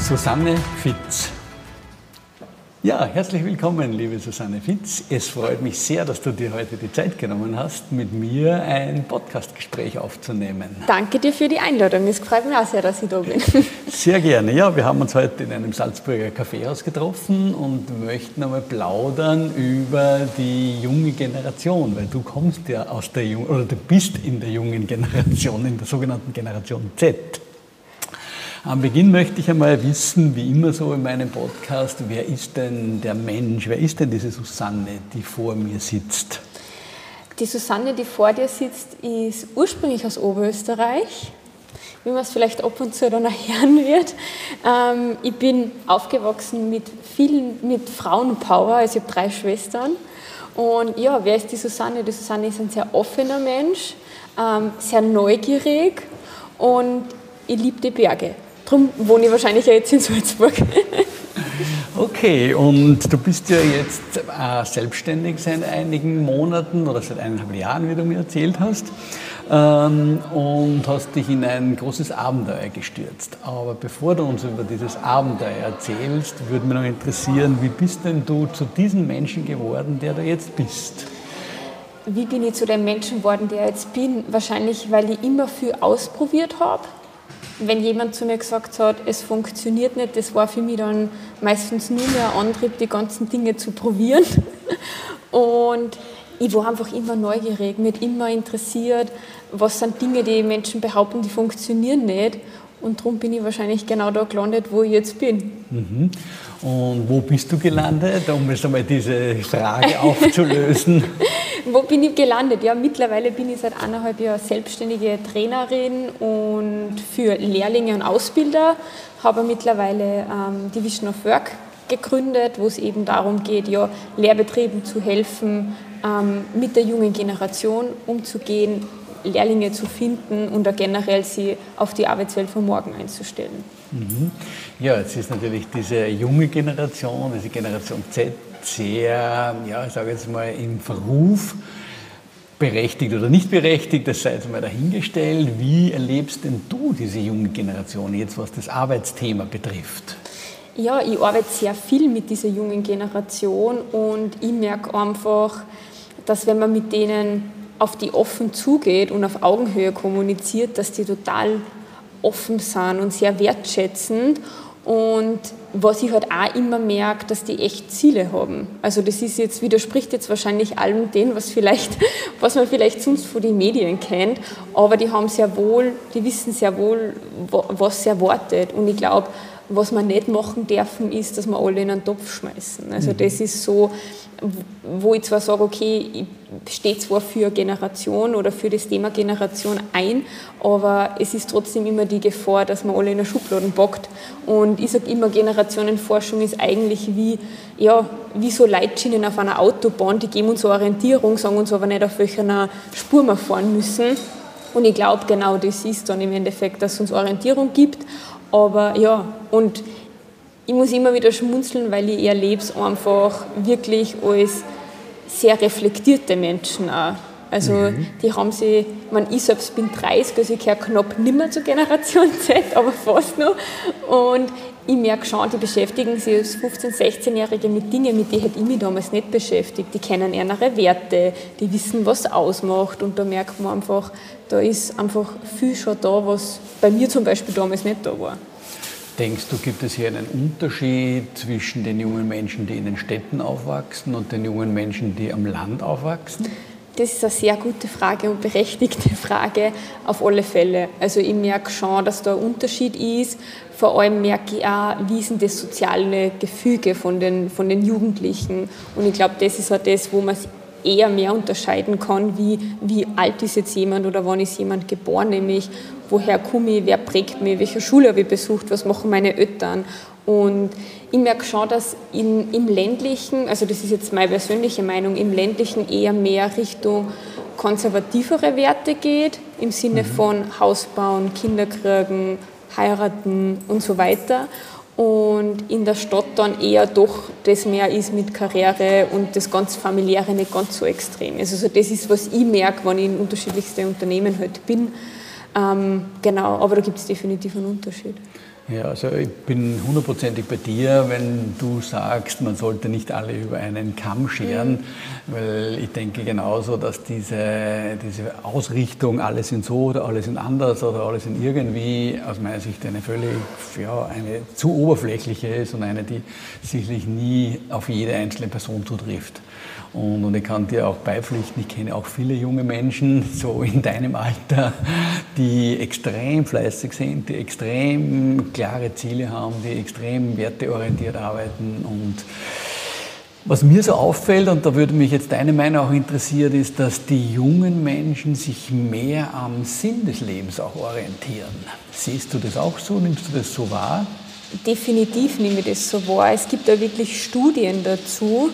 Susanne Fitz. Ja, herzlich willkommen, liebe Susanne Fitz. Es freut mich sehr, dass du dir heute die Zeit genommen hast, mit mir ein Podcastgespräch aufzunehmen. Danke dir für die Einladung. Es freut mich auch sehr, dass ich da bin. Sehr gerne. Ja, wir haben uns heute in einem Salzburger Kaffeehaus getroffen und möchten einmal plaudern über die junge Generation, weil du kommst ja aus der jungen, oder du bist in der jungen Generation, in der sogenannten Generation Z. Am Beginn möchte ich einmal wissen, wie immer so in meinem Podcast, wer ist denn der Mensch, wer ist denn diese Susanne, die vor mir sitzt? Die Susanne, die vor dir sitzt, ist ursprünglich aus Oberösterreich, wie man es vielleicht ab und zu dann hören wird. Ähm, ich bin aufgewachsen mit vielen, mit Frauenpower, also ich habe drei Schwestern. Und ja, wer ist die Susanne? Die Susanne ist ein sehr offener Mensch, ähm, sehr neugierig und ich liebe die Berge. Darum wohne ich wahrscheinlich ja jetzt in Salzburg. Okay, und du bist ja jetzt äh, selbstständig seit einigen Monaten oder seit eineinhalb Jahren, wie du mir erzählt hast, ähm, und hast dich in ein großes Abenteuer gestürzt. Aber bevor du uns über dieses Abenteuer erzählst, würde mich noch interessieren, wie bist denn du zu diesem Menschen geworden, der du jetzt bist? Wie bin ich zu dem Menschen geworden, der ich jetzt bin? Wahrscheinlich, weil ich immer viel ausprobiert habe wenn jemand zu mir gesagt hat, es funktioniert nicht, das war für mich dann meistens nur mehr ein Antrieb, die ganzen Dinge zu probieren. Und ich war einfach immer neugierig, mich immer interessiert, was sind Dinge, die Menschen behaupten, die funktionieren nicht. Und darum bin ich wahrscheinlich genau da gelandet, wo ich jetzt bin. Mhm. Und wo bist du gelandet, um jetzt einmal diese Frage aufzulösen? wo bin ich gelandet? Ja, mittlerweile bin ich seit eineinhalb Jahren selbstständige Trainerin und für Lehrlinge und Ausbilder. Habe mittlerweile ähm, die Vision of Work gegründet, wo es eben darum geht, ja, Lehrbetrieben zu helfen, ähm, mit der jungen Generation umzugehen, Lehrlinge zu finden und auch generell sie auf die Arbeitswelt von morgen einzustellen. Mhm. Ja, jetzt ist natürlich diese junge Generation, diese Generation Z, sehr, ja, ich sage jetzt mal, im Verruf, berechtigt oder nicht berechtigt, das sei jetzt mal dahingestellt. Wie erlebst denn du diese junge Generation jetzt, was das Arbeitsthema betrifft? Ja, ich arbeite sehr viel mit dieser jungen Generation und ich merke einfach, dass wenn man mit denen auf die offen zugeht und auf Augenhöhe kommuniziert, dass die total offen sind und sehr wertschätzend und was ich halt auch immer merke, dass die echt Ziele haben. Also das ist jetzt, widerspricht jetzt wahrscheinlich allem dem, was vielleicht, was man vielleicht sonst von den Medien kennt, aber die haben sehr wohl, die wissen sehr wohl, was sie erwartet. Und ich glaube, was wir nicht machen dürfen, ist, dass wir alle in einen Topf schmeißen. Also mhm. das ist so, wo ich zwar sage, okay, ich stehe zwar für Generation oder für das Thema Generation ein, aber es ist trotzdem immer die Gefahr, dass man alle in der Schublade packt. Und ich sage immer, Generationenforschung ist eigentlich wie, ja, wie so Leitschienen auf einer Autobahn, die geben uns eine Orientierung, sagen uns aber nicht, auf welcher Spur wir fahren müssen. Und ich glaube, genau das ist dann im Endeffekt, dass es uns Orientierung gibt, aber ja, und ich muss immer wieder schmunzeln, weil ich erlebe es einfach wirklich als sehr reflektierte Menschen auch. Also mhm. die haben sie, man, ich selbst bin 30, also ich gehöre knapp nicht mehr zur Generation Z, aber fast noch. Und ich merke schon, die beschäftigen sich als 15-, 16-Jährige mit Dingen, mit denen ich mich damals nicht beschäftigt. Die kennen ihre Werte, die wissen, was ausmacht und da merkt man einfach, da ist einfach viel schon da, was bei mir zum Beispiel damals nicht da war. Denkst du, gibt es hier einen Unterschied zwischen den jungen Menschen, die in den Städten aufwachsen und den jungen Menschen, die am Land aufwachsen? Das ist eine sehr gute Frage und berechtigte Frage auf alle Fälle. Also ich merke schon, dass da ein Unterschied ist. Vor allem merke ich auch, wie ist das soziale Gefüge von den, von den Jugendlichen. Und ich glaube, das ist auch das, wo man eher mehr unterscheiden kann, wie, wie alt ist jetzt jemand oder wann ist jemand geboren, nämlich woher komme ich, wer prägt mich, welche Schule habe ich besucht, was machen meine Eltern. Und ich merke schon, dass in, im ländlichen, also das ist jetzt meine persönliche Meinung, im ländlichen eher mehr Richtung konservativere Werte geht, im Sinne mhm. von Haus bauen, Kinder kriegen, heiraten und so weiter. Und in der Stadt dann eher doch das mehr ist mit Karriere und das ganz familiäre nicht ganz so extrem ist. Also das ist, was ich merke, wenn ich in unterschiedlichsten Unternehmen halt bin. Ähm, genau, aber da gibt es definitiv einen Unterschied. Ja, also ich bin hundertprozentig bei dir, wenn du sagst, man sollte nicht alle über einen Kamm scheren, mhm. weil ich denke genauso, dass diese, diese Ausrichtung, alle sind so oder alle sind anders oder alle sind irgendwie, aus meiner Sicht eine völlig, ja, eine zu oberflächliche ist und eine, die sicherlich nie auf jede einzelne Person zutrifft. Und, und ich kann dir auch beipflichten, ich kenne auch viele junge Menschen, so in deinem Alter, die extrem fleißig sind, die extrem klare Ziele haben, die extrem werteorientiert arbeiten und was mir so auffällt, und da würde mich jetzt deine Meinung auch interessieren, ist, dass die jungen Menschen sich mehr am Sinn des Lebens auch orientieren. Siehst du das auch so? Nimmst du das so wahr? Definitiv nehme ich das so wahr. Es gibt da wirklich Studien dazu,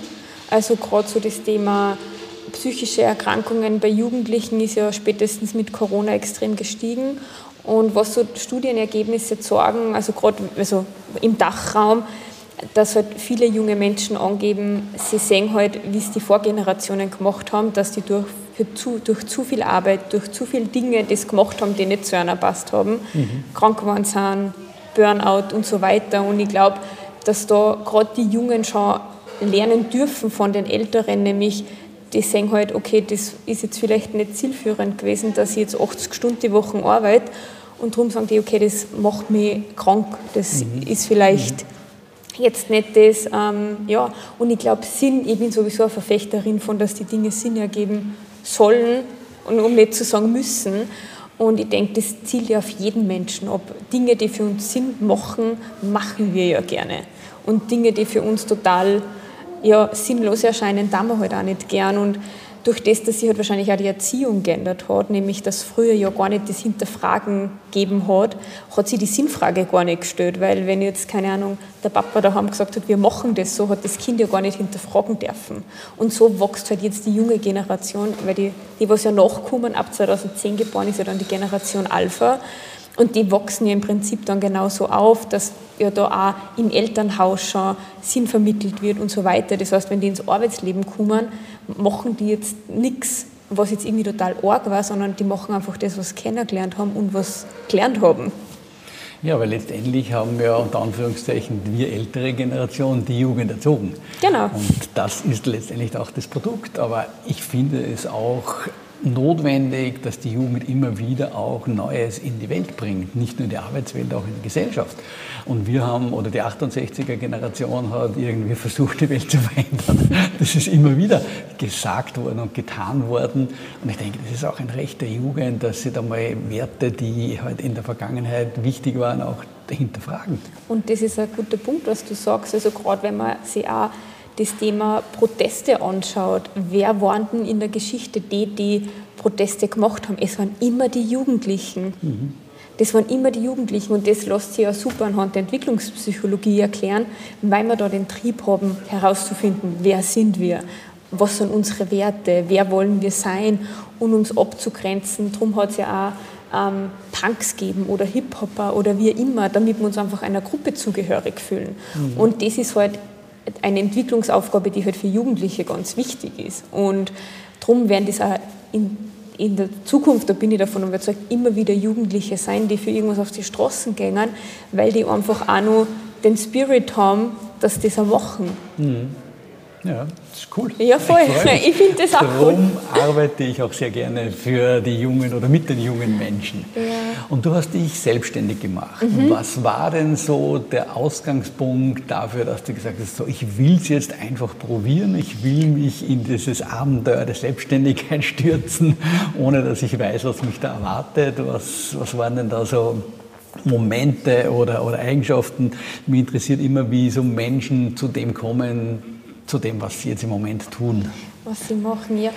also gerade so das Thema psychische Erkrankungen bei Jugendlichen ist ja spätestens mit Corona extrem gestiegen. Und was so Studienergebnisse sagen, also gerade also im Dachraum, dass halt viele junge Menschen angeben, sie sehen halt, wie es die Vorgenerationen gemacht haben, dass die durch, zu, durch zu viel Arbeit, durch zu viele Dinge das gemacht haben, die nicht zu einer passt haben, mhm. krank geworden sind, Burnout und so weiter. Und ich glaube, dass da gerade die Jungen schon lernen dürfen von den Älteren, nämlich die sehen halt, okay, das ist jetzt vielleicht nicht zielführend gewesen, dass ich jetzt 80 Stunden die Woche arbeite und darum sagen die, okay, das macht mich krank, das mhm. ist vielleicht mhm. jetzt nicht das, ähm, ja, und ich glaube Sinn, ich bin sowieso eine Verfechterin von, dass die Dinge Sinn ergeben sollen und um nicht zu sagen müssen und ich denke, das zielt ja auf jeden Menschen ab. Dinge, die für uns Sinn machen, machen wir ja gerne. Und Dinge, die für uns total ja, sinnlos erscheinen, da wir halt auch nicht gern. Und durch das, dass sich halt wahrscheinlich auch die Erziehung geändert hat, nämlich dass früher ja gar nicht das Hinterfragen gegeben hat, hat sich die Sinnfrage gar nicht gestellt, weil wenn jetzt, keine Ahnung, der Papa daheim gesagt hat, wir machen das so, hat das Kind ja gar nicht hinterfragen dürfen. Und so wächst halt jetzt die junge Generation, weil die, die was ja nachkommen, ab 2010 geboren ist ja dann die Generation Alpha, und die wachsen ja im Prinzip dann genauso auf, dass ja da auch im Elternhaus schon Sinn vermittelt wird und so weiter. Das heißt, wenn die ins Arbeitsleben kommen, machen die jetzt nichts, was jetzt irgendwie total arg war, sondern die machen einfach das, was sie kennengelernt haben und was gelernt haben. Ja, weil letztendlich haben wir unter Anführungszeichen wir ältere Generation die Jugend erzogen. Genau. Und das ist letztendlich auch das Produkt. Aber ich finde es auch notwendig, dass die Jugend immer wieder auch Neues in die Welt bringt, nicht nur in die Arbeitswelt, auch in die Gesellschaft. Und wir haben, oder die 68er Generation hat irgendwie versucht, die Welt zu verändern. Das ist immer wieder gesagt worden und getan worden. Und ich denke, das ist auch ein Recht der Jugend, dass sie da mal Werte, die halt in der Vergangenheit wichtig waren, auch hinterfragen. Und das ist ein guter Punkt, was du sagst. Also gerade wenn man sich auch das Thema Proteste anschaut, wer waren denn in der Geschichte die, die Proteste gemacht haben? Es waren immer die Jugendlichen. Mhm. Das waren immer die Jugendlichen und das lässt sich ja super anhand der Entwicklungspsychologie erklären, weil wir da den Trieb haben, herauszufinden, wer sind wir, was sind unsere Werte, wer wollen wir sein und uns abzugrenzen. Darum hat es ja auch ähm, Punks geben oder Hip-Hopper oder wie immer, damit wir uns einfach einer Gruppe zugehörig fühlen. Mhm. Und das ist halt eine Entwicklungsaufgabe, die halt für Jugendliche ganz wichtig ist. Und darum werden das auch in, in der Zukunft, da bin ich davon überzeugt, immer wieder Jugendliche sein, die für irgendwas auf die Straßen gehen, weil die einfach auch noch den Spirit haben, dass die das auch machen. Mhm. Ja, das ist cool. Ja, voll. Ich, ich finde das auch Darum cool. arbeite ich auch sehr gerne für die jungen oder mit den jungen Menschen. Ja. Und du hast dich selbstständig gemacht. Mhm. Was war denn so der Ausgangspunkt dafür, dass du gesagt hast, so, ich will es jetzt einfach probieren, ich will mich in dieses Abenteuer der Selbstständigkeit stürzen, ohne dass ich weiß, was mich da erwartet. Was, was waren denn da so Momente oder, oder Eigenschaften? Mich interessiert immer, wie so Menschen zu dem kommen, zu dem, was Sie jetzt im Moment tun? Was sie machen, ja.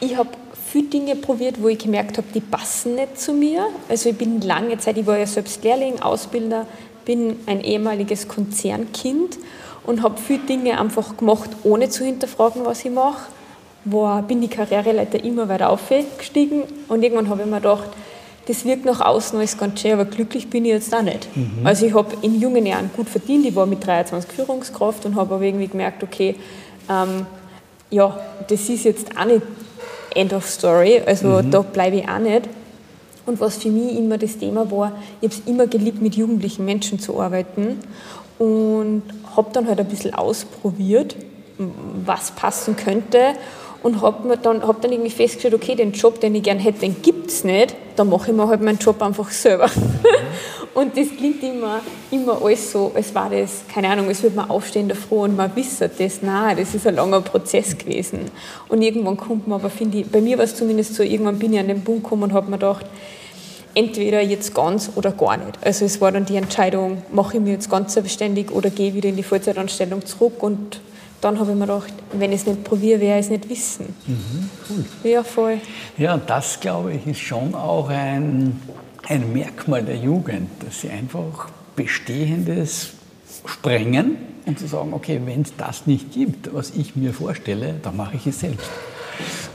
Ich habe viele Dinge probiert, wo ich gemerkt habe, die passen nicht zu mir. Also ich bin lange Zeit, ich war ja selbst Lehrling, Ausbilder, bin ein ehemaliges Konzernkind und habe viele Dinge einfach gemacht, ohne zu hinterfragen, was ich mache. War, bin die Karriereleiter immer weiter aufgestiegen und irgendwann habe ich mir gedacht, das wirkt nach außen alles ganz schön, aber glücklich bin ich jetzt auch nicht. Mhm. Also ich habe in jungen Jahren gut verdient, ich war mit 23 Führungskraft und habe aber irgendwie gemerkt, okay, ähm, ja, das ist jetzt auch nicht End of Story, also mhm. da bleibe ich auch nicht. Und was für mich immer das Thema war, ich habe es immer geliebt, mit jugendlichen Menschen zu arbeiten und habe dann halt ein bisschen ausprobiert, was passen könnte und habe dann, hab dann irgendwie festgestellt, okay, den Job, den ich gerne hätte, den gibt es nicht, dann mache ich mir halt meinen Job einfach selber. und das klingt immer, immer alles so, als war das, keine Ahnung, als würde man aufstehen davor und man wisse das. Nein, das ist ein langer Prozess gewesen. Und irgendwann kommt man aber, finde ich, bei mir war es zumindest so, irgendwann bin ich an den Punkt gekommen und habe mir gedacht, entweder jetzt ganz oder gar nicht. Also es war dann die Entscheidung, mache ich mich jetzt ganz selbstständig oder gehe wieder in die Vollzeitanstellung zurück und dann habe ich mir gedacht, wenn ich es nicht probiere, werde ich es nicht wissen. Mhm, cool. Ja, voll. Ja, das glaube ich ist schon auch ein, ein Merkmal der Jugend, dass sie einfach Bestehendes sprengen und zu sagen, okay, wenn es das nicht gibt, was ich mir vorstelle, dann mache ich es selbst.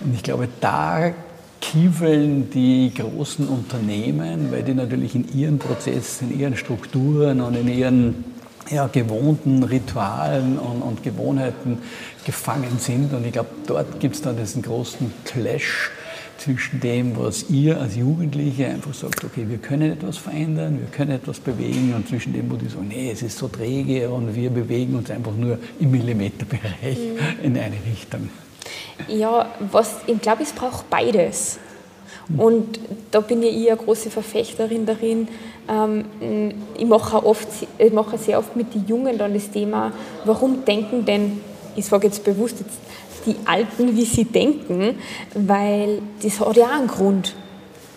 Und ich glaube, da kiefeln die großen Unternehmen, weil die natürlich in ihren Prozessen, in ihren Strukturen und in ihren ja, gewohnten Ritualen und, und, Gewohnheiten gefangen sind. Und ich glaube, dort gibt es dann diesen großen Clash zwischen dem, was ihr als Jugendliche einfach sagt, okay, wir können etwas verändern, wir können etwas bewegen, und zwischen dem, wo die sagen, nee, es ist so träge und wir bewegen uns einfach nur im Millimeterbereich mhm. in eine Richtung. Ja, was, ich glaube, es braucht beides. Und da bin ich eine große Verfechterin darin. Ähm, ich mache oft, ich mache sehr oft mit den Jungen dann das Thema, warum denken denn, ich sage jetzt bewusst jetzt, die Alten, wie sie denken, weil das hat ja auch einen Grund.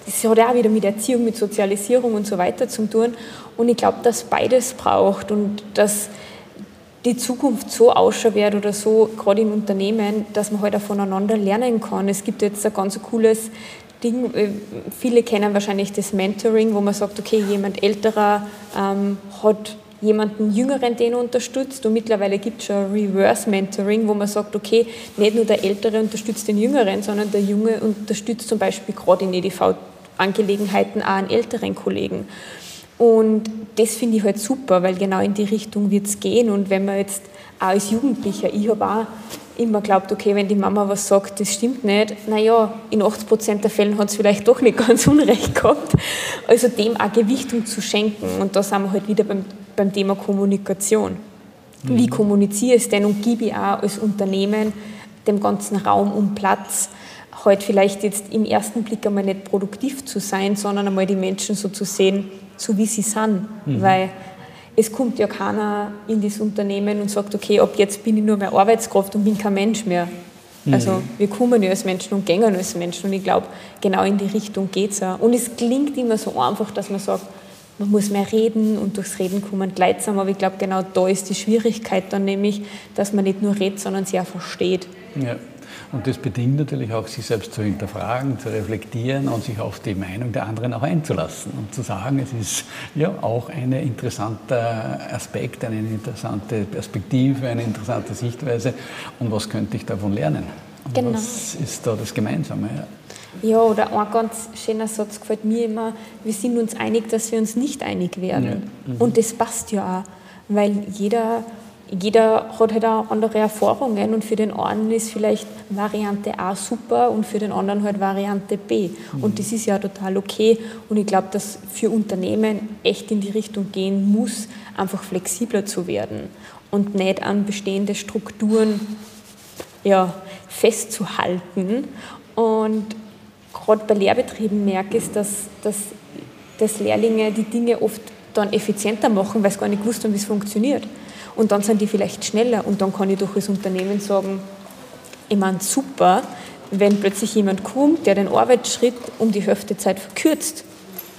Das hat ja auch wieder mit Erziehung, mit Sozialisierung und so weiter zu tun. Und ich glaube, dass beides braucht und dass die Zukunft so ausschauen wird oder so, gerade in Unternehmen, dass man halt auch voneinander lernen kann. Es gibt jetzt ein ganz cooles Ding, äh, viele kennen wahrscheinlich das Mentoring, wo man sagt, okay, jemand älterer ähm, hat jemanden Jüngeren, den er unterstützt. Und mittlerweile gibt es schon Reverse Mentoring, wo man sagt, okay, nicht nur der Ältere unterstützt den Jüngeren, sondern der Junge unterstützt zum Beispiel gerade in EDV-Angelegenheiten auch einen älteren Kollegen. Und das finde ich halt super, weil genau in die Richtung wird es gehen. Und wenn man jetzt auch als Jugendlicher, ich habe auch immer glaubt, okay, wenn die Mama was sagt, das stimmt nicht, naja, in 80 Prozent der Fällen hat es vielleicht doch nicht ganz unrecht gehabt. Also dem auch Gewichtung zu schenken. Und da sind wir halt wieder beim, beim Thema Kommunikation. Mhm. Wie kommuniziere ich es denn und gebe ich auch als Unternehmen dem ganzen Raum und Platz, halt vielleicht jetzt im ersten Blick einmal nicht produktiv zu sein, sondern einmal die Menschen so zu sehen, so wie sie sind. Mhm. Weil es kommt ja keiner in das Unternehmen und sagt, okay, ab jetzt bin ich nur mehr Arbeitskraft und bin kein Mensch mehr. Mhm. Also wir kommen ja als Menschen und gehen als Menschen und ich glaube, genau in die Richtung geht es auch. Und es klingt immer so einfach, dass man sagt, man muss mehr reden und durchs Reden kommen gleichsam, aber ich glaube, genau da ist die Schwierigkeit dann nämlich, dass man nicht nur redet, sondern sie auch versteht. Ja. Und das bedingt natürlich auch, sich selbst zu hinterfragen, zu reflektieren und sich auf die Meinung der anderen auch einzulassen und zu sagen, es ist ja auch ein interessanter Aspekt, eine interessante Perspektive, eine interessante Sichtweise und was könnte ich davon lernen? Und genau. Was ist da das Gemeinsame? Ja. oder ein ganz schöner Satz gefällt mir immer, wir sind uns einig, dass wir uns nicht einig werden. Ja. Mhm. Und das passt ja auch, weil jeder jeder hat halt auch andere Erfahrungen und für den einen ist vielleicht Variante A super und für den anderen halt Variante B. Mhm. Und das ist ja total okay. Und ich glaube, dass für Unternehmen echt in die Richtung gehen muss, einfach flexibler zu werden und nicht an bestehende Strukturen ja, festzuhalten. Und gerade bei Lehrbetrieben merke ich, dass, dass, dass Lehrlinge die Dinge oft dann effizienter machen, weil sie gar nicht gewusst haben, wie es funktioniert. Und dann sind die vielleicht schneller und dann kann ich doch als Unternehmen sagen, ich meine, super, wenn plötzlich jemand kommt, der den Arbeitsschritt um die Hälfte Zeit verkürzt.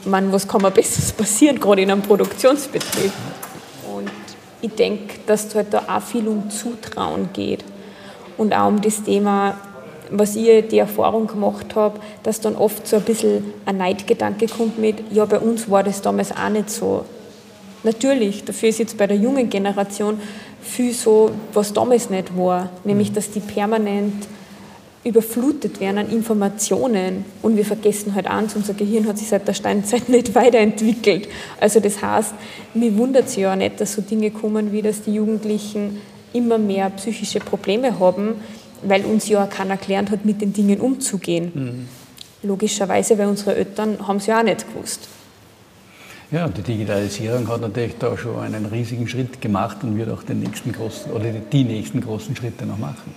Meine, was kann man Besseres passieren, gerade in einem Produktionsbetrieb? Und ich denke, dass es halt da auch viel um Zutrauen geht und auch um das Thema, was ich die Erfahrung gemacht habe, dass dann oft so ein bisschen ein Neidgedanke kommt mit, ja, bei uns war das damals auch nicht so. Natürlich, dafür ist jetzt bei der jungen Generation viel so, was damals nicht war, nämlich dass die permanent überflutet werden an Informationen und wir vergessen halt eins, unser Gehirn hat sich seit der Steinzeit nicht weiterentwickelt. Also das heißt, mir wundert es ja auch nicht, dass so Dinge kommen, wie dass die Jugendlichen immer mehr psychische Probleme haben, weil uns ja auch keiner gelernt hat, mit den Dingen umzugehen. Mhm. Logischerweise, weil unsere Eltern haben es ja auch nicht gewusst. Ja, die Digitalisierung hat natürlich da schon einen riesigen Schritt gemacht und wird auch den nächsten großen oder die nächsten großen Schritte noch machen.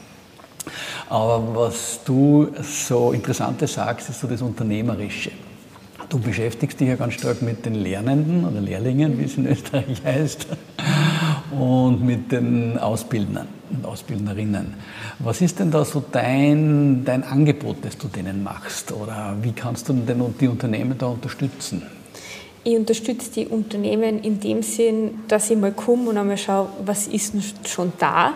Aber was du so Interessantes sagst, ist so das Unternehmerische. Du beschäftigst dich ja ganz stark mit den Lernenden oder Lehrlingen, wie es in Österreich heißt, und mit den Ausbildnern und Ausbildnerinnen. Was ist denn da so dein, dein Angebot, das du denen machst? Oder wie kannst du denn die Unternehmen da unterstützen? Ich unterstütze die Unternehmen in dem Sinn, dass ich mal komme und einmal schaue, was ist denn schon da.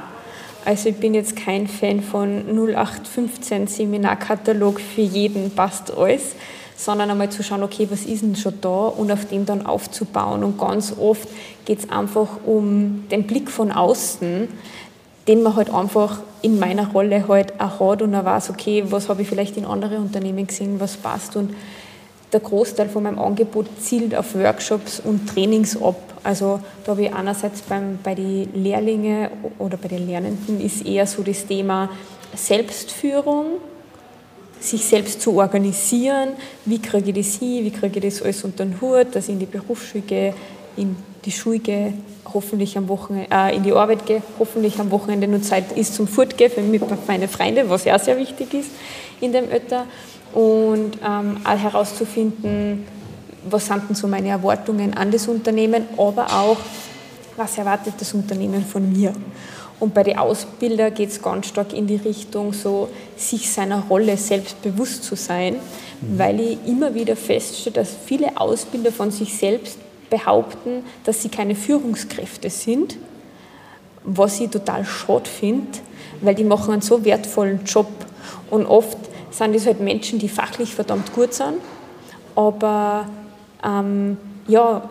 Also ich bin jetzt kein Fan von 0815 Seminarkatalog für jeden passt alles, sondern einmal zu schauen, okay, was ist denn schon da? Und auf dem dann aufzubauen. Und ganz oft geht es einfach um den Blick von außen, den man halt einfach in meiner Rolle halt auch hat und er weiß, okay, was habe ich vielleicht in anderen Unternehmen gesehen, was passt. Und der Großteil von meinem Angebot zielt auf Workshops und Trainings ab. Also da habe ich einerseits beim, bei den Lehrlingen oder bei den Lernenden ist eher so das Thema Selbstführung, sich selbst zu organisieren, wie kriege ich das hin, wie kriege ich das alles unter den Hut, dass ich in die Berufsschule gehe, in die Schule gehe, hoffentlich am Wochenende, äh, in die Arbeit gehe, hoffentlich am Wochenende nur Zeit ist zum Fortgehen für meine Freunde, was ja sehr wichtig ist in dem Alter und ähm, auch herauszufinden, was sind denn so meine Erwartungen an das Unternehmen, aber auch, was erwartet das Unternehmen von mir. Und bei den Ausbildern geht es ganz stark in die Richtung, so sich seiner Rolle selbst bewusst zu sein, mhm. weil ich immer wieder feststelle, dass viele Ausbilder von sich selbst behaupten, dass sie keine Führungskräfte sind, was ich total schade finde, weil die machen einen so wertvollen Job und oft sind es halt Menschen, die fachlich verdammt gut sind, aber ähm, ja,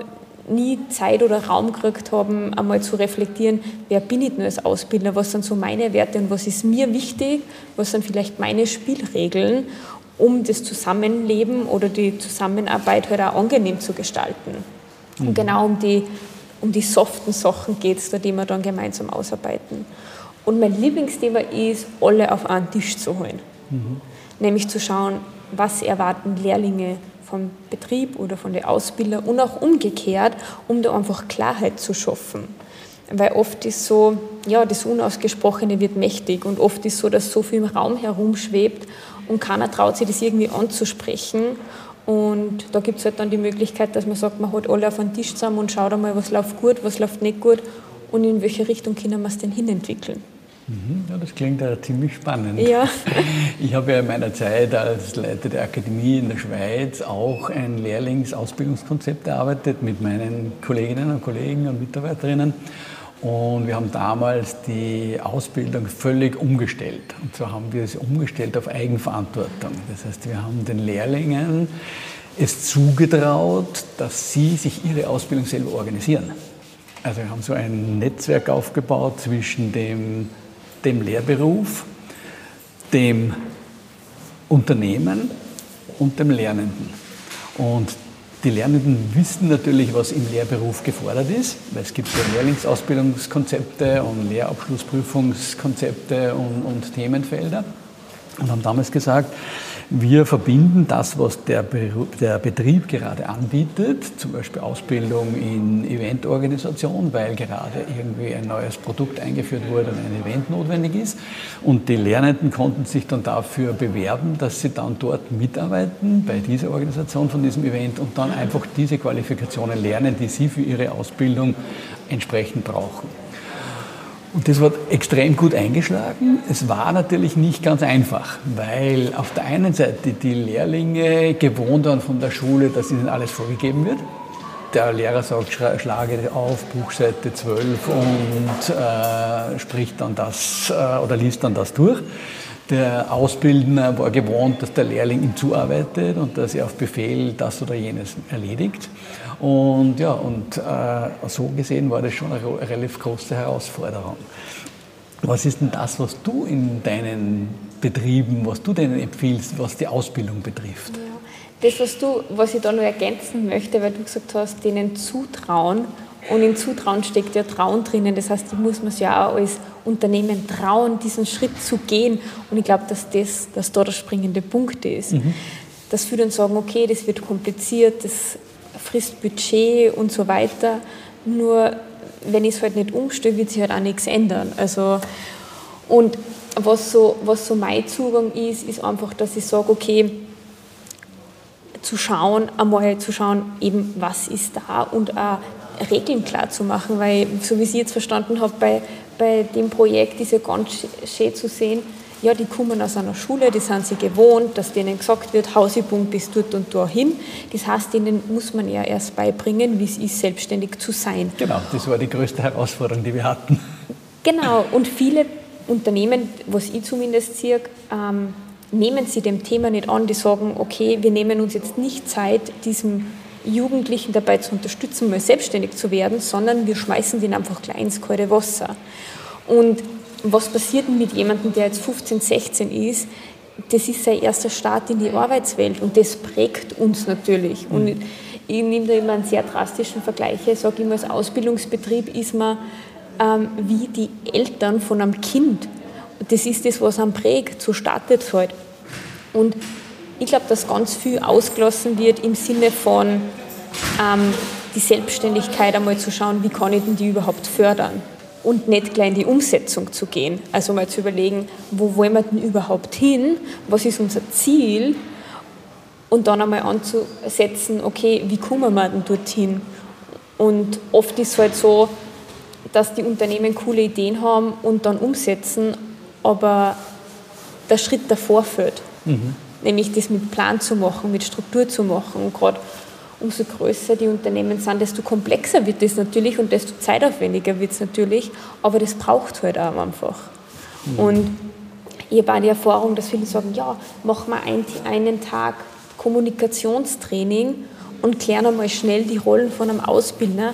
nie Zeit oder Raum gekriegt haben, einmal zu reflektieren, wer bin ich denn als Ausbilder, was sind so meine Werte und was ist mir wichtig, was sind vielleicht meine Spielregeln, um das Zusammenleben oder die Zusammenarbeit halt auch angenehm zu gestalten. Mhm. Und genau um die, um die soften Sachen geht es, die wir dann gemeinsam ausarbeiten. Und mein Lieblingsthema ist, alle auf einen Tisch zu holen. Mhm nämlich zu schauen, was erwarten Lehrlinge vom Betrieb oder von den Ausbildern und auch umgekehrt, um da einfach Klarheit zu schaffen. Weil oft ist so, ja, das Unausgesprochene wird mächtig und oft ist so, dass so viel im Raum herumschwebt und keiner traut sich das irgendwie anzusprechen. Und da gibt es halt dann die Möglichkeit, dass man sagt, man hat alle auf einen Tisch zusammen und schaut einmal, was läuft gut, was läuft nicht gut und in welche Richtung können wir es denn hinentwickeln. Mhm, ja, das klingt ja ziemlich spannend. Ja. Ich habe ja in meiner Zeit als Leiter der Akademie in der Schweiz auch ein Lehrlingsausbildungskonzept erarbeitet mit meinen Kolleginnen und Kollegen und Mitarbeiterinnen. Und wir haben damals die Ausbildung völlig umgestellt. Und zwar haben wir es umgestellt auf Eigenverantwortung. Das heißt, wir haben den Lehrlingen es zugetraut, dass sie sich ihre Ausbildung selber organisieren. Also wir haben so ein Netzwerk aufgebaut zwischen dem dem Lehrberuf, dem Unternehmen und dem Lernenden. Und die Lernenden wissen natürlich, was im Lehrberuf gefordert ist, weil es gibt ja Lehrlingsausbildungskonzepte und Lehrabschlussprüfungskonzepte und, und Themenfelder. Und haben damals gesagt, wir verbinden das, was der, der, Betrieb gerade anbietet, zum Beispiel Ausbildung in Eventorganisation, weil gerade irgendwie ein neues Produkt eingeführt wurde und ein Event notwendig ist. Und die Lernenden konnten sich dann dafür bewerben, dass sie dann dort mitarbeiten bei dieser Organisation von diesem Event und dann einfach diese Qualifikationen lernen, die sie für ihre Ausbildung entsprechend brauchen. Und das wird extrem gut eingeschlagen. Es war natürlich nicht ganz einfach, weil auf der einen Seite die Lehrlinge gewohnt waren von der Schule, dass ihnen alles vorgegeben wird. Der Lehrer sagt, schlage auf Buchseite 12 und äh, spricht dann das äh, oder liest dann das durch. Der Ausbildner war gewohnt, dass der Lehrling ihm zuarbeitet und dass er auf Befehl das oder jenes erledigt. Und ja, und äh, so gesehen war das schon eine relativ große Herausforderung. Was ist denn das, was du in deinen Betrieben, was du denen empfiehlst, was die Ausbildung betrifft? Ja, das, was, du, was ich da noch ergänzen möchte, weil du gesagt hast, denen zutrauen. Und in Zutrauen steckt ja Trauen drinnen. Das heißt, die muss man sich ja auch als Unternehmen trauen, diesen Schritt zu gehen. Und ich glaube, dass das dass da der springende Punkt ist. Mhm. Dass viele dann sagen, okay, das wird kompliziert, das frisst Budget und so weiter. Nur wenn ich es halt nicht umstelle, wird sich halt auch nichts ändern. Also, und was so, was so mein Zugang ist, ist einfach, dass ich sage, okay, zu schauen, einmal zu schauen, eben was ist da und auch Regeln klar zu machen, weil so wie ich jetzt verstanden habe, bei, bei dem Projekt ist ja ganz schön zu sehen, ja, die kommen aus einer Schule, die sind sie gewohnt, dass denen gesagt wird, Hausübung bis dort und dahin. Das heißt, denen muss man ja erst beibringen, wie es ist, selbstständig zu sein. Genau, das war die größte Herausforderung, die wir hatten. Genau, und viele Unternehmen, was ich zumindest sehe, ähm, nehmen sie dem Thema nicht an, die sagen, okay, wir nehmen uns jetzt nicht Zeit, diesem Jugendlichen dabei zu unterstützen, mal selbstständig zu werden, sondern wir schmeißen den einfach gleich ins kalte Wasser. Und was passiert denn mit jemandem, der jetzt 15, 16 ist? Das ist sein erster Start in die Arbeitswelt und das prägt uns natürlich. Und mhm. ich nehme da immer einen sehr drastischen Vergleich. Ich sage immer, als Ausbildungsbetrieb ist man ähm, wie die Eltern von einem Kind. Das ist das, was einem prägt. So startet es halt. Und ich glaube, dass ganz viel ausgelassen wird im Sinne von ähm, die Selbstständigkeit einmal zu schauen, wie kann ich denn die überhaupt fördern und nicht gleich in die Umsetzung zu gehen. Also mal zu überlegen, wo wollen wir denn überhaupt hin, was ist unser Ziel und dann einmal anzusetzen, okay, wie kommen wir denn dorthin? Und oft ist es halt so, dass die Unternehmen coole Ideen haben und dann umsetzen, aber der Schritt davor fehlt. Mhm nämlich das mit Plan zu machen, mit Struktur zu machen. Und gerade umso größer die Unternehmen sind, desto komplexer wird das natürlich und desto zeitaufwendiger wird es natürlich, aber das braucht halt auch einfach. Mhm. Und ich habe auch die Erfahrung, dass viele sagen, ja, machen wir einen, einen Tag Kommunikationstraining und klären einmal schnell die Rollen von einem Ausbilder.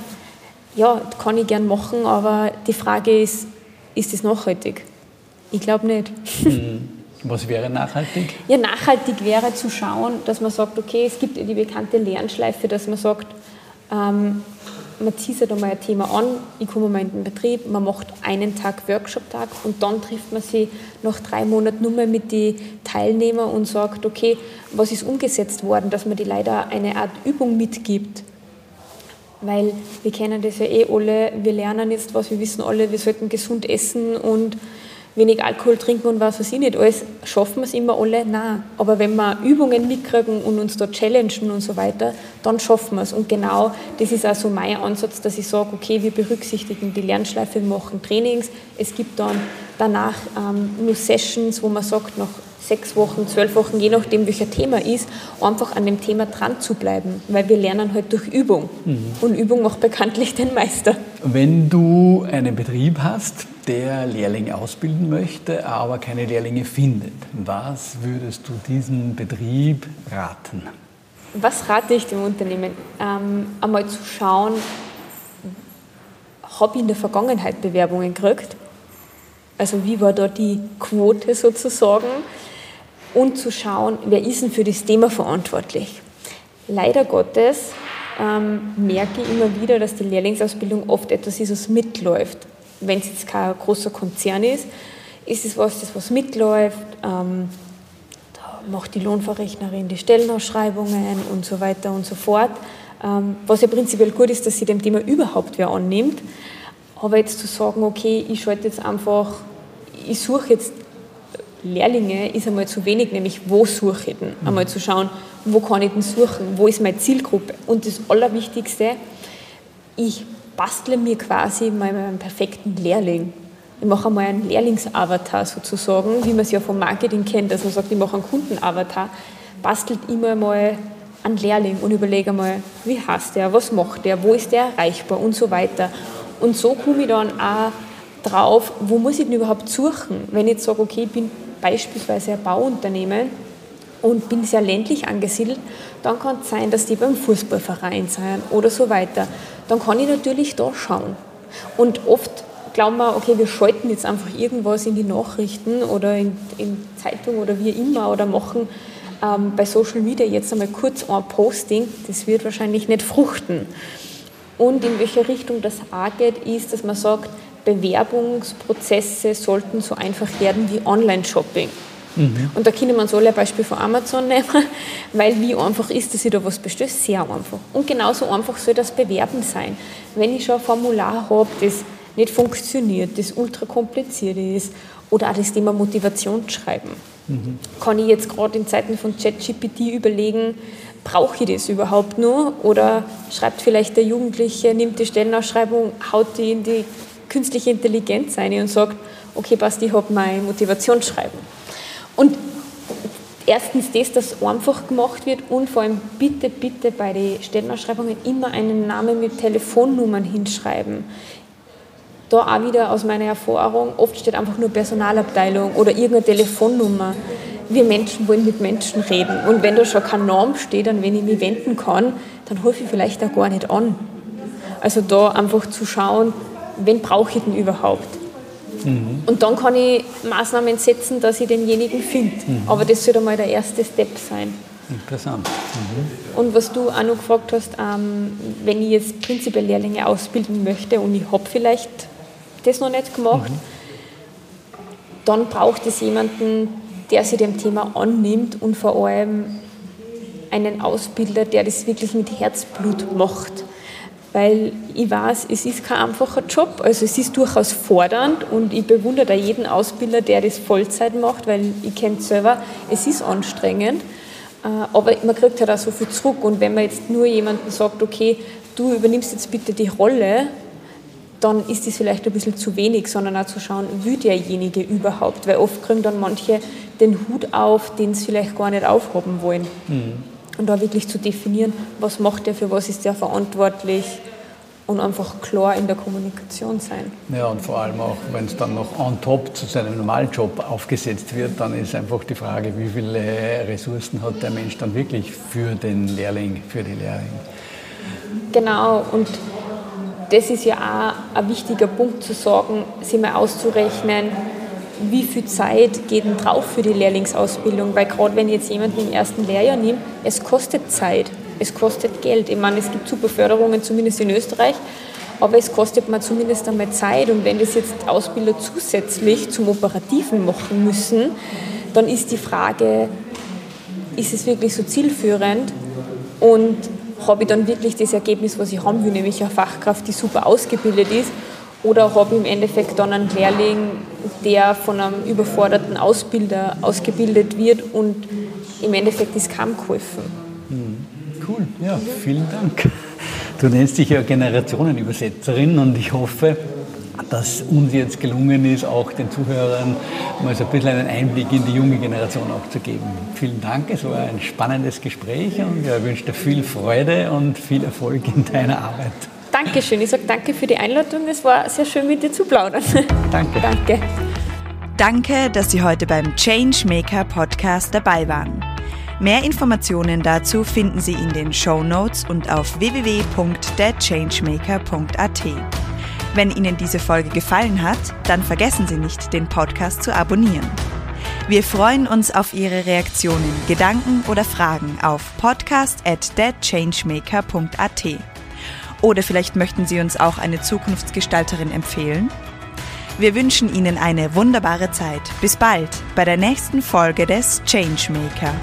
Ja, kann ich gern machen, aber die Frage ist, ist das nachhaltig? Ich glaube nicht. Mhm. Was wäre nachhaltig? Ja, nachhaltig wäre zu schauen, dass man sagt, okay, es gibt die bekannte Lernschleife, dass man sagt, ähm, man zieht sich da mal ein Thema an, ich komme mal in den Betrieb, man macht einen Tag Workshop-Tag und dann trifft man sich nach drei Monaten nur mehr mit den Teilnehmern und sagt, okay, was ist umgesetzt worden, dass man die leider eine Art Übung mitgibt. Weil wir kennen das ja eh alle, wir lernen jetzt was, wir wissen alle, wir sollten gesund essen und wenig Alkohol trinken und was weiß ich nicht alles, schaffen wir es immer alle? Nein. Aber wenn wir Übungen mitkriegen und uns da challengen und so weiter, dann schaffen wir es. Und genau das ist auch so mein Ansatz, dass ich sage, okay, wir berücksichtigen die Lernschleife, wir machen Trainings. Es gibt dann danach ähm, nur Sessions, wo man sagt, nach sechs Wochen, zwölf Wochen, je nachdem, welcher Thema ist, einfach an dem Thema dran zu bleiben, weil wir lernen halt durch Übung. Mhm. Und Übung macht bekanntlich den Meister. Wenn du einen Betrieb hast, der Lehrlinge ausbilden möchte, aber keine Lehrlinge findet, was würdest du diesem Betrieb raten? Was rate ich dem Unternehmen? Ähm, einmal zu schauen, habe ich in der Vergangenheit Bewerbungen gekriegt? Also wie war da die Quote sozusagen? und zu schauen, wer ist denn für das Thema verantwortlich. Leider Gottes ähm, merke ich immer wieder, dass die Lehrlingsausbildung oft etwas ist, was mitläuft. Wenn es jetzt kein großer Konzern ist, ist es was, das was mitläuft. Ähm, da macht die Lohnverrechnerin die Stellenausschreibungen und so weiter und so fort. Ähm, was ja prinzipiell gut ist, dass sie dem Thema überhaupt wer annimmt. Aber jetzt zu sagen, okay, ich schalte jetzt einfach, ich suche jetzt Lehrlinge ist einmal zu wenig, nämlich wo suche ich denn? Mhm. Einmal zu schauen, wo kann ich denn suchen, wo ist meine Zielgruppe? Und das Allerwichtigste, ich bastle mir quasi mal meinen perfekten Lehrling. Ich mache einmal einen Lehrlingsavatar sozusagen, wie man es ja vom Marketing kennt, dass man sagt, ich mache einen Kundenavatar, bastelt immer mal einen Lehrling und überlege einmal, wie heißt der, was macht der, wo ist der erreichbar und so weiter. Und so komme ich dann auch drauf, wo muss ich denn überhaupt suchen? Wenn ich jetzt sage, okay, ich bin beispielsweise ein Bauunternehmen und bin sehr ländlich angesiedelt, dann kann es sein, dass die beim Fußballverein sind oder so weiter. Dann kann ich natürlich da schauen. Und oft glauben wir, okay, wir schalten jetzt einfach irgendwas in die Nachrichten oder in, in Zeitung oder wie immer oder machen ähm, bei Social Media jetzt einmal kurz ein Posting. Das wird wahrscheinlich nicht fruchten. Und in welche Richtung das auch geht, ist, dass man sagt, Bewerbungsprozesse sollten so einfach werden wie Online-Shopping. Mhm. Und da können wir so ein Beispiel von Amazon nehmen, weil wie einfach ist, dass ich da was bestelle? Sehr einfach. Und genauso einfach soll das Bewerben sein. Wenn ich schon ein Formular habe, das nicht funktioniert, das ultra kompliziert ist, oder auch das Thema Motivationsschreiben, mhm. kann ich jetzt gerade in Zeiten von ChatGPT überlegen, brauche ich das überhaupt nur? Oder schreibt vielleicht der Jugendliche, nimmt die Stellenausschreibung, haut die in die künstliche Intelligenz ein und sagt, okay, passt, ich habe mein Motivationsschreiben. Und erstens das, dass einfach gemacht wird und vor allem bitte, bitte bei den Stellenausschreibungen immer einen Namen mit Telefonnummern hinschreiben. Da auch wieder aus meiner Erfahrung, oft steht einfach nur Personalabteilung oder irgendeine Telefonnummer wir Menschen wollen mit Menschen reden. Und wenn da schon kein Norm steht, an wen ich mich wenden kann, dann rufe ich vielleicht auch gar nicht an. Also da einfach zu schauen, wen brauche ich denn überhaupt? Mhm. Und dann kann ich Maßnahmen setzen, dass ich denjenigen finde. Mhm. Aber das sollte mal der erste Step sein. Interessant. Mhm. Und was du auch noch gefragt hast, ähm, wenn ich jetzt prinzipiell Lehrlinge ausbilden möchte und ich habe vielleicht das noch nicht gemacht, mhm. dann braucht es jemanden, der sich dem Thema annimmt und vor allem einen Ausbilder, der das wirklich mit Herzblut macht. Weil ich weiß, es ist kein einfacher Job, also es ist durchaus fordernd und ich bewundere da jeden Ausbilder, der das Vollzeit macht, weil ich kenne es selber, es ist anstrengend, äh, aber man kriegt halt auch so viel zurück. Und wenn man jetzt nur jemanden sagt, okay, du übernimmst jetzt bitte die Rolle, dann ist das vielleicht ein bisschen zu wenig, sondern auch zu schauen, will derjenige überhaupt, weil oft kriegen dann manche den Hut auf, den sie vielleicht gar nicht aufhaben wollen. Mhm. Und da wirklich zu definieren, was macht er, für was ist er verantwortlich und einfach klar in der Kommunikation sein. Ja, und vor allem auch, wenn es dann noch on top zu seinem normalen Job aufgesetzt wird, dann ist einfach die Frage, wie viele Ressourcen hat der Mensch dann wirklich für den Lehrling, für die Lehrerin. Genau, und das ist ja auch ein wichtiger Punkt zu sagen, sich mal auszurechnen, wie viel Zeit geht denn drauf für die Lehrlingsausbildung? Weil gerade wenn jetzt jemand im ersten Lehrjahr nimmt, es kostet Zeit, es kostet Geld. Ich meine, es gibt super Förderungen, zumindest in Österreich, aber es kostet mir zumindest einmal Zeit. Und wenn das jetzt Ausbilder zusätzlich zum Operativen machen müssen, dann ist die Frage, ist es wirklich so zielführend und habe ich dann wirklich das Ergebnis, was ich haben will, nämlich eine Fachkraft, die super ausgebildet ist oder habe ich im Endeffekt dann einen Lehrling, der von einem überforderten Ausbilder ausgebildet wird und im Endeffekt ist kaum geholfen. Hm. Cool, ja, vielen Dank. Du nennst dich ja Generationenübersetzerin und ich hoffe, dass uns jetzt gelungen ist, auch den Zuhörern mal so ein bisschen einen Einblick in die junge Generation auch zu geben. Vielen Dank, es war ein spannendes Gespräch und ich wünsche dir viel Freude und viel Erfolg in deiner Arbeit. Dankeschön. Ich sage danke für die Einladung. Es war sehr schön, mit dir zu plaudern. Danke. danke. Danke, dass Sie heute beim Changemaker Podcast dabei waren. Mehr Informationen dazu finden Sie in den Show Notes und auf www.thechangemaker.at. Wenn Ihnen diese Folge gefallen hat, dann vergessen Sie nicht, den Podcast zu abonnieren. Wir freuen uns auf Ihre Reaktionen, Gedanken oder Fragen auf podcast. Oder vielleicht möchten Sie uns auch eine Zukunftsgestalterin empfehlen? Wir wünschen Ihnen eine wunderbare Zeit. Bis bald bei der nächsten Folge des Changemaker.